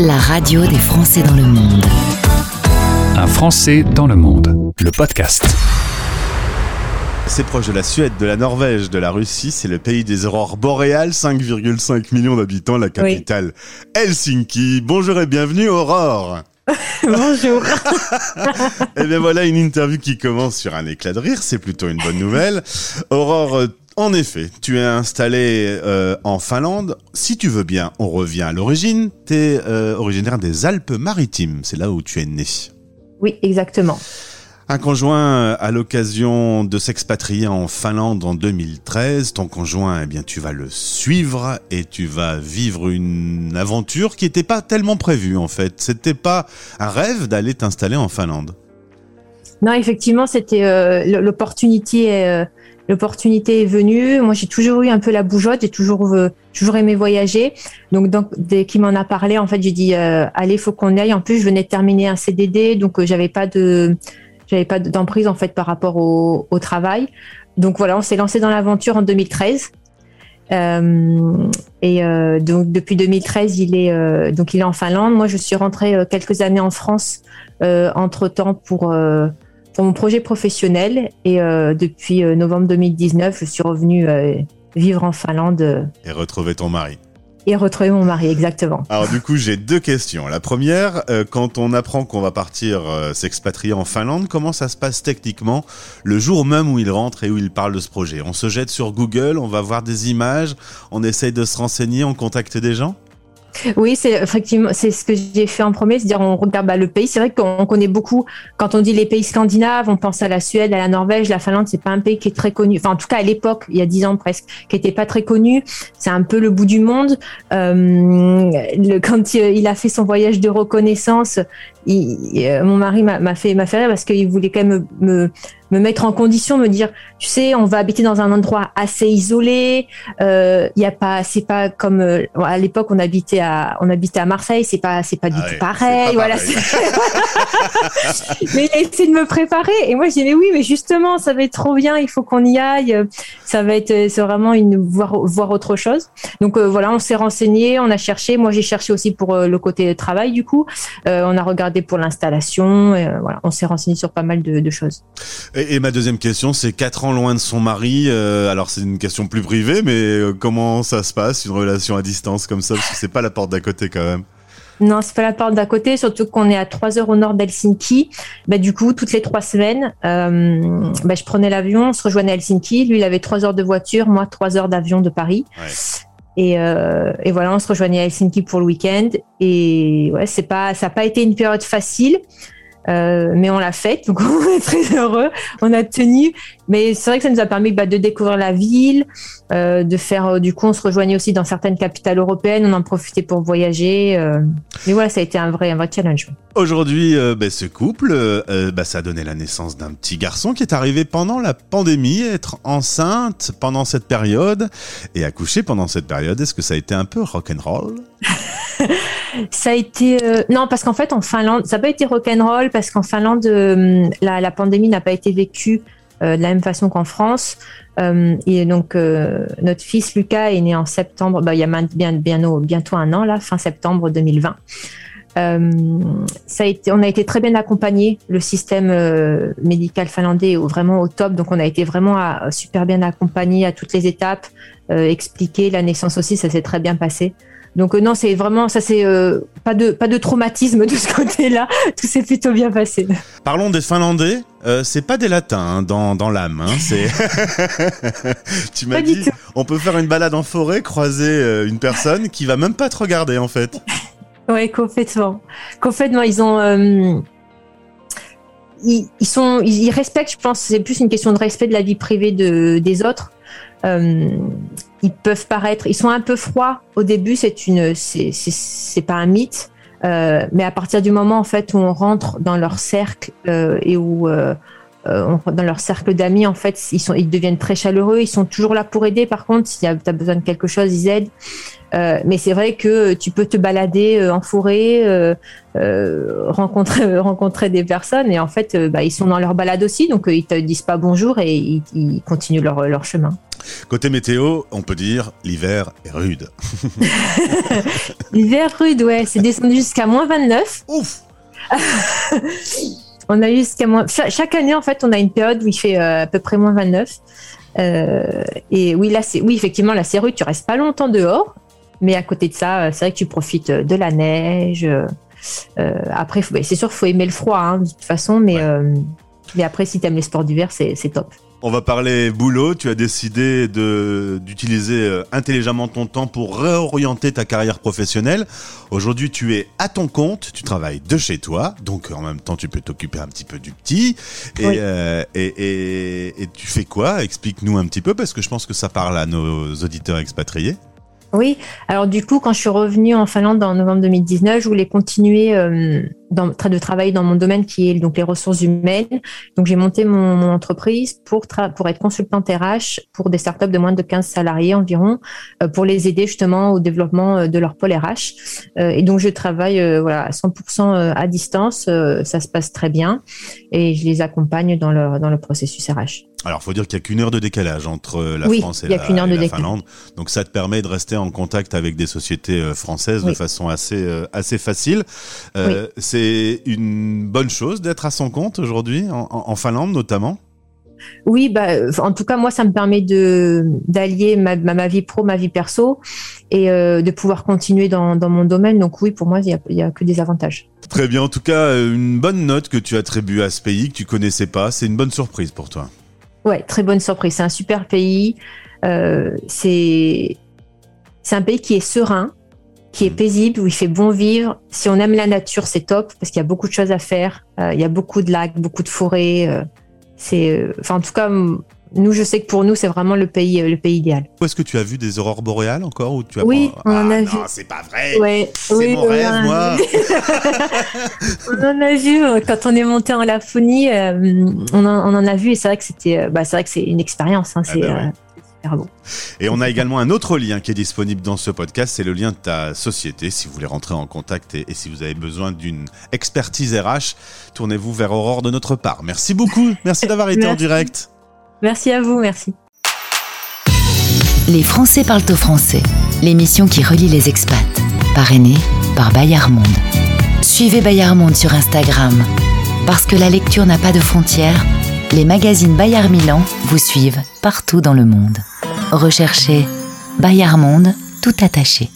la radio des Français dans le monde. Un Français dans le monde, le podcast. C'est proche de la Suède, de la Norvège, de la Russie. C'est le pays des aurores boréales, 5,5 millions d'habitants, la capitale Helsinki. Bonjour et bienvenue Aurore. Bonjour. Et bien voilà une interview qui commence sur un éclat de rire, c'est plutôt une bonne nouvelle. Aurore, en effet, tu es installée euh, en Finlande. Si tu veux bien, on revient à l'origine. Tu es euh, originaire des Alpes-Maritimes, c'est là où tu es né. Oui, exactement. Un conjoint à l'occasion de s'expatrier en Finlande en 2013. Ton conjoint, eh bien, tu vas le suivre et tu vas vivre une aventure qui n'était pas tellement prévue en fait. C'était pas un rêve d'aller t'installer en Finlande. Non, effectivement, c'était euh, l'opportunité. Euh, l'opportunité est venue. Moi, j'ai toujours eu un peu la bougeotte. J'ai toujours euh, toujours aimé voyager. Donc, donc dès qu'il m'en a parlé, en fait, j'ai dit euh, allez, faut qu'on aille. En plus, je venais de terminer un CDD, donc j'avais pas de j'avais pas d'emprise en fait par rapport au, travail. Donc voilà, on s'est lancé dans l'aventure en 2013. Euh, et euh, donc depuis 2013, il est euh, donc il est en Finlande. Moi, je suis rentrée quelques années en France entre temps pour pour mon projet professionnel. Et depuis novembre 2019, je suis revenue vivre en Finlande. Et retrouver ton mari et retrouver mon mari, exactement. Alors du coup, j'ai deux questions. La première, euh, quand on apprend qu'on va partir euh, s'expatrier en Finlande, comment ça se passe techniquement le jour même où il rentre et où il parle de ce projet? On se jette sur Google, on va voir des images, on essaye de se renseigner, on contacte des gens? Oui, c'est effectivement c'est ce que j'ai fait en premier, c'est-à-dire on regarde bah, le pays. C'est vrai qu'on connaît beaucoup. Quand on dit les pays scandinaves, on pense à la Suède, à la Norvège, la Finlande. C'est pas un pays qui est très connu. Enfin, en tout cas à l'époque, il y a dix ans presque, qui était pas très connu. C'est un peu le bout du monde. Euh, le, quand il a fait son voyage de reconnaissance, il, euh, mon mari m'a fait m'a fait rire parce qu'il voulait quand même me me mettre en condition, me dire, tu sais, on va habiter dans un endroit assez isolé. Il euh, y a pas, c'est pas comme euh, à l'époque on habitait à, on habitait à Marseille, c'est pas, c'est pas du ah tout pareil. voilà. mais il a essayé de me préparer et moi je disais oui, mais justement, ça va être trop bien, il faut qu'on y aille. Ça va être, c'est vraiment une voir voir autre chose. Donc euh, voilà, on s'est renseigné, on a cherché. Moi j'ai cherché aussi pour le côté travail du coup. on a regardé pour l'installation. voilà, on s'est renseigné sur pas mal de, de choses. Et, ma deuxième question, c'est quatre ans loin de son mari. Euh, alors c'est une question plus privée, mais euh, comment ça se passe une relation à distance comme ça? Parce que c'est pas la porte d'à côté quand même. Non, c'est pas la porte d'à côté, surtout qu'on est à trois heures au nord d'Helsinki. Bah, du coup, toutes les trois semaines, euh, bah, je prenais l'avion, on se rejoignait à Helsinki. Lui, il avait trois heures de voiture, moi trois heures d'avion de Paris. Et, et, voilà, on se rejoignait à Helsinki pour le week-end. Et ouais, c'est pas, ça n'a pas été une période facile. Euh, mais on l'a fait, donc on est très heureux. On a tenu, mais c'est vrai que ça nous a permis bah, de découvrir la ville, euh, de faire. Euh, du coup, on se rejoignait aussi dans certaines capitales européennes. On en profitait pour voyager. Euh. mais voilà, ça a été un vrai, un vrai challenge. Aujourd'hui, bah, ce couple, bah, ça a donné la naissance d'un petit garçon qui est arrivé pendant la pandémie, être enceinte pendant cette période et accoucher pendant cette période. Est-ce que ça a été un peu rock'n'roll? Ça a été euh, non parce qu'en fait en Finlande ça n'a pas été rock'n'roll parce qu'en Finlande euh, la, la, pandémie n'a pas été vécue euh, de la même façon qu'en France et donc notre fils Lucas est né en septembre bah, il y a bien, bien, bientôt un an là fin septembre 2020 ça a été, on a été très bien accompagné. Le système médical finlandais est vraiment au top, donc on a été vraiment super bien accompagné à toutes les étapes. expliqué la naissance aussi, ça s'est très bien passé. Donc euh, non, c'est vraiment ça, c'est euh, pas de pas de traumatisme de ce côté-là. Tout s'est plutôt bien passé. Parlons des Finlandais. Euh, c'est pas des Latins hein, dans dans l'âme. Hein, c'est. tu m'as dit, on peut faire une balade en forêt, croiser une personne qui va même pas te regarder en fait. Oui, complètement. Complètement, ils ont. Ils, ils, sont, ils, respectent, je pense, c'est plus une question de respect de la vie privée de, des autres. Euh, ils peuvent paraître, ils sont un peu froids au début, c'est une, c'est pas un mythe, euh, mais à partir du moment en fait où on rentre dans leur cercle euh, et où euh, euh dans leur cercle d'amis, en fait, ils sont, ils deviennent très chaleureux. Ils sont toujours là pour aider. Par contre, si tu as besoin de quelque chose, ils aident. Euh, mais c'est vrai que tu peux te balader en forêt, rencontrer rencontrer des personnes et en fait, bah, ils sont dans leur balade aussi, donc ils te disent pas bonjour et ils, ils continuent leur, leur chemin. Côté météo, on peut dire l'hiver est rude. L'hiver rude, ouais, c'est descendu jusqu'à moins 29. Ouf On a eu jusqu'à moins. cha- Chaque année, en fait, on a une période où il fait euh, à peu près moins 29. Euh, et oui, là, c'est oui, effectivement, là, c'est rude. Tu restes pas longtemps dehors, mais à côté de ça, euh, c'est vrai que tu profites euh, de la neige. euh, après, bah, c'est sûr, faut aimer le froid, hein, de toute façon, mais Ouais. euh, mais après, si t'aimes les sports d'hiver, c'est top. On va parler boulot. Tu as décidé de d'utiliser euh, intelligemment ton temps pour réorienter ta carrière professionnelle. Aujourd'hui, tu es à ton compte. Tu travailles de chez toi, donc en même temps, tu peux t'occuper un petit peu du petit. Et, Oui. euh, et, et, et tu fais quoi? Explique-nous un petit peu, parce que je pense que ça parle à nos auditeurs expatriés. Oui, alors du coup, quand je suis revenue en Finlande en novembre 2019, je voulais continuer euh, dans, de travailler dans mon domaine qui est donc les ressources humaines. Donc j'ai monté mon, mon entreprise pour, pour être consultante RH pour des startups de moins de 15 salariés environ, euh, pour les aider justement au développement euh, de leur pôle RH. Euh, et donc je travaille euh, voilà, à 100% à distance, euh, ça se passe très bien et je les accompagne dans dans le processus RH. Alors, faut dire qu'il y a qu'une heure de décalage entre euh, la Oui, France et il la, et. Finlande. Donc, ça te permet de rester en contact avec des sociétés euh, françaises de façon assez euh, assez facile. Euh, C'est une bonne chose d'être à son compte aujourd'hui, en, Finlande notamment? Oui, bah, en tout cas, moi, ça me permet de d'allier ma, ma, ma vie pro, ma vie perso, et euh, de pouvoir continuer dans, dans mon domaine. Donc oui, pour moi, il y a, il a que des avantages. Très bien. En tout cas, une bonne note que tu attribues à ce pays que tu connaissais pas. C'est une bonne surprise pour toi. Ouais, très bonne surprise. C'est un super pays. Euh, c'est c'est un pays qui est serein, qui est Mhm. paisible, où il fait bon vivre. Si on aime la nature, c'est top parce qu'il y a beaucoup de choses à faire. Euh, il y a beaucoup de lacs, beaucoup de forêts. euh, c'est, euh, enfin, en tout cas, nous, je sais que pour nous, c'est vraiment le pays, euh, le pays idéal. Où est-ce que tu as vu des aurores boréales encore ou tu as Oui, pas- on en Ah a non, vu. c'est pas vrai. Ouais, C'est oui, mon on rêve, a moi. on en a vu euh, quand on est monté en Laponie, euh, on, en, on en a vu et c'est vrai que c'était, euh, bah, c'est vrai que c'est une expérience. Hein, Ah c'est bah ouais. Et on a également un autre lien qui est disponible dans ce podcast, c'est le lien de ta société. Si vous voulez rentrer en contact et, et si vous avez besoin d'une expertise RH, tournez-vous vers Aurore de notre part. Merci beaucoup. Merci d'avoir été en direct. Merci à vous, merci. Les Français parlent au français, l'émission qui relie les expats. Parrainée par Bayard Monde. Suivez Bayard Monde sur Instagram. Parce que la lecture n'a pas de frontières, les magazines Bayard Milan vous suivent partout dans le monde. Recherchez Bayard Monde tout attaché.